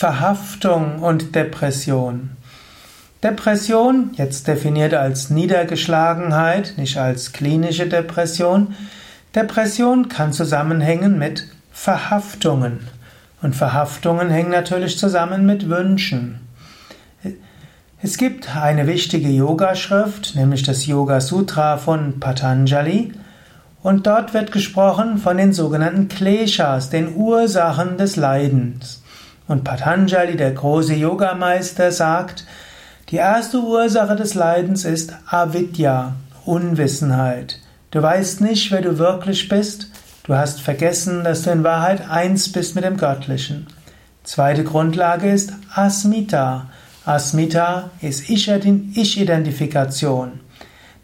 Verhaftung und Depression. Depression, jetzt definiert als Niedergeschlagenheit, nicht als klinische Depression. Depression kann zusammenhängen mit Verhaftungen. Und Verhaftungen hängen natürlich zusammen mit Wünschen. Es gibt eine wichtige Yogaschrift, nämlich das Yoga Sutra von Patanjali. Und dort wird gesprochen von den sogenannten Kleshas, den Ursachen des Leidens. Und Patanjali, der große Yogameister, sagt, die erste Ursache des Leidens ist Avidya, Unwissenheit. Du weißt nicht, wer du wirklich bist. Du hast vergessen, dass du in Wahrheit eins bist mit dem Göttlichen. Zweite Grundlage ist Asmita. Asmita ist Ich-Identifikation.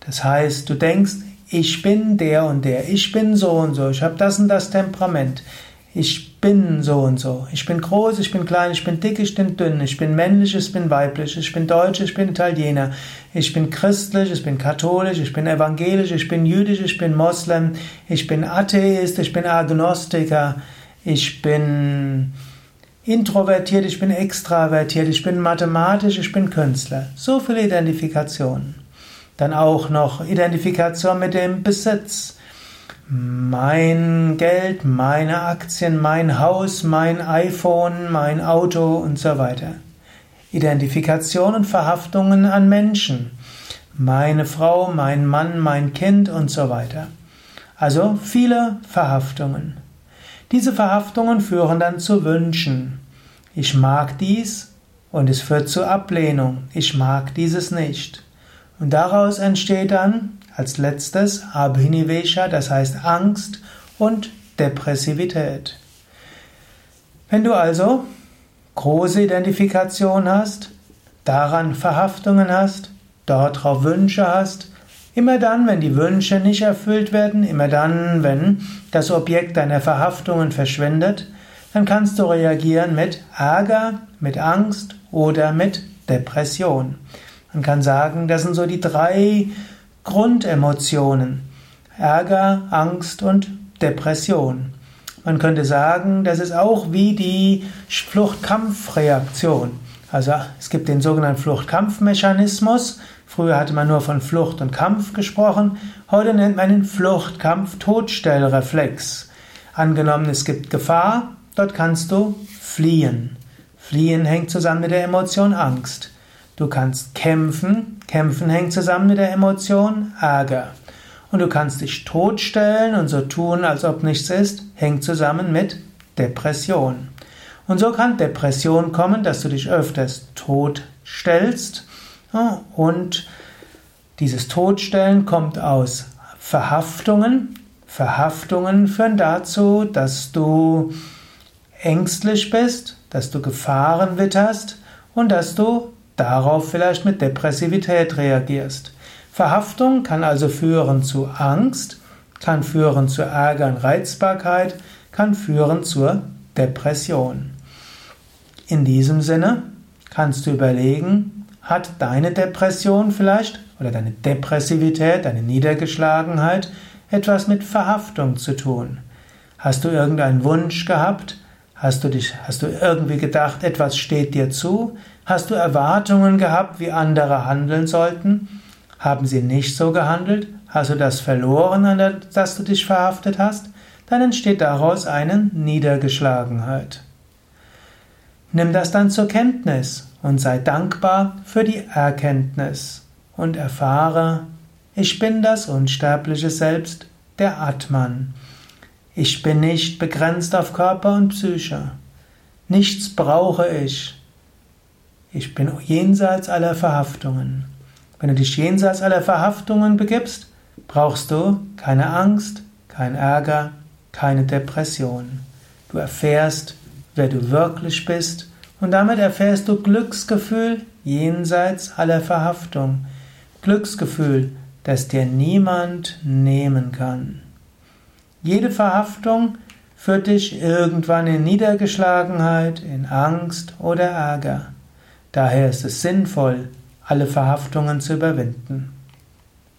Das heißt, du denkst, ich bin der und der, ich bin so und so, ich habe das und das Temperament, ich bin so und so. Ich bin groß, ich bin klein, ich bin dick, ich bin dünn, ich bin männlich, ich bin weiblich, ich bin Deutsch, ich bin Italiener, ich bin christlich, ich bin katholisch, ich bin evangelisch, ich bin jüdisch, ich bin Moslem, ich bin Atheist, ich bin Agnostiker, ich bin introvertiert, ich bin extravertiert, ich bin mathematisch, ich bin Künstler. So viele Identifikationen. Dann auch noch Identifikation mit dem Besitz mein Geld, meine Aktien, mein Haus, mein iPhone, mein Auto und so weiter. Identifikation und Verhaftungen an Menschen. Meine Frau, mein Mann, mein Kind und so weiter. Also viele Verhaftungen. Diese Verhaftungen führen dann zu Wünschen. Ich mag dies und es führt zu Ablehnung. Ich mag dieses nicht. Und daraus entsteht dann als letztes Abhinivesha, das heißt Angst und Depressivität. Wenn du also große Identifikation hast, daran Verhaftungen hast, dort drauf Wünsche hast, immer dann, wenn die Wünsche nicht erfüllt werden, immer dann, wenn das Objekt deiner Verhaftungen verschwindet, dann kannst du reagieren mit Ärger, mit Angst oder mit Depression. Man kann sagen, das sind so die drei Grundemotionen. Ärger, Angst und Depression. Man könnte sagen, das ist auch wie die Fluchtkampfreaktion. Also es gibt den sogenannten Fluchtkampfmechanismus. Früher hatte man nur von Flucht und Kampf gesprochen. Heute nennt man den Fluchtkampf-Todstellreflex. Angenommen, es gibt Gefahr, dort kannst du fliehen. Fliehen hängt zusammen mit der Emotion Angst. Du kannst kämpfen. Kämpfen hängt zusammen mit der Emotion Ärger. Und du kannst dich totstellen und so tun, als ob nichts ist, hängt zusammen mit Depression. Und so kann Depression kommen, dass du dich öfters totstellst. Und dieses Totstellen kommt aus Verhaftungen. Verhaftungen führen dazu, dass du ängstlich bist, dass du Gefahren witterst und dass du darauf vielleicht mit Depressivität reagierst. Verhaftung kann also führen zu Angst, kann führen zu Ärger und Reizbarkeit, kann führen zur Depression. In diesem Sinne kannst du überlegen, hat deine Depression vielleicht oder deine Depressivität, deine Niedergeschlagenheit etwas mit Verhaftung zu tun? Hast du irgendeinen Wunsch gehabt? Hast du dich, hast du irgendwie gedacht, etwas steht dir zu? Hast du Erwartungen gehabt, wie andere handeln sollten? Haben sie nicht so gehandelt? Hast du das verloren, an das du dich verhaftet hast? Dann entsteht daraus eine Niedergeschlagenheit. Nimm das dann zur Kenntnis und sei dankbar für die Erkenntnis und erfahre, ich bin das unsterbliche Selbst, der Atman. Ich bin nicht begrenzt auf Körper und Psyche. Nichts brauche ich. Ich bin jenseits aller Verhaftungen. Wenn du dich jenseits aller Verhaftungen begibst, brauchst du keine Angst, kein Ärger, keine Depression. Du erfährst, wer du wirklich bist und damit erfährst du Glücksgefühl jenseits aller Verhaftung. Glücksgefühl, das dir niemand nehmen kann. Jede Verhaftung führt dich irgendwann in Niedergeschlagenheit, in Angst oder Ärger. Daher ist es sinnvoll, alle Verhaftungen zu überwinden.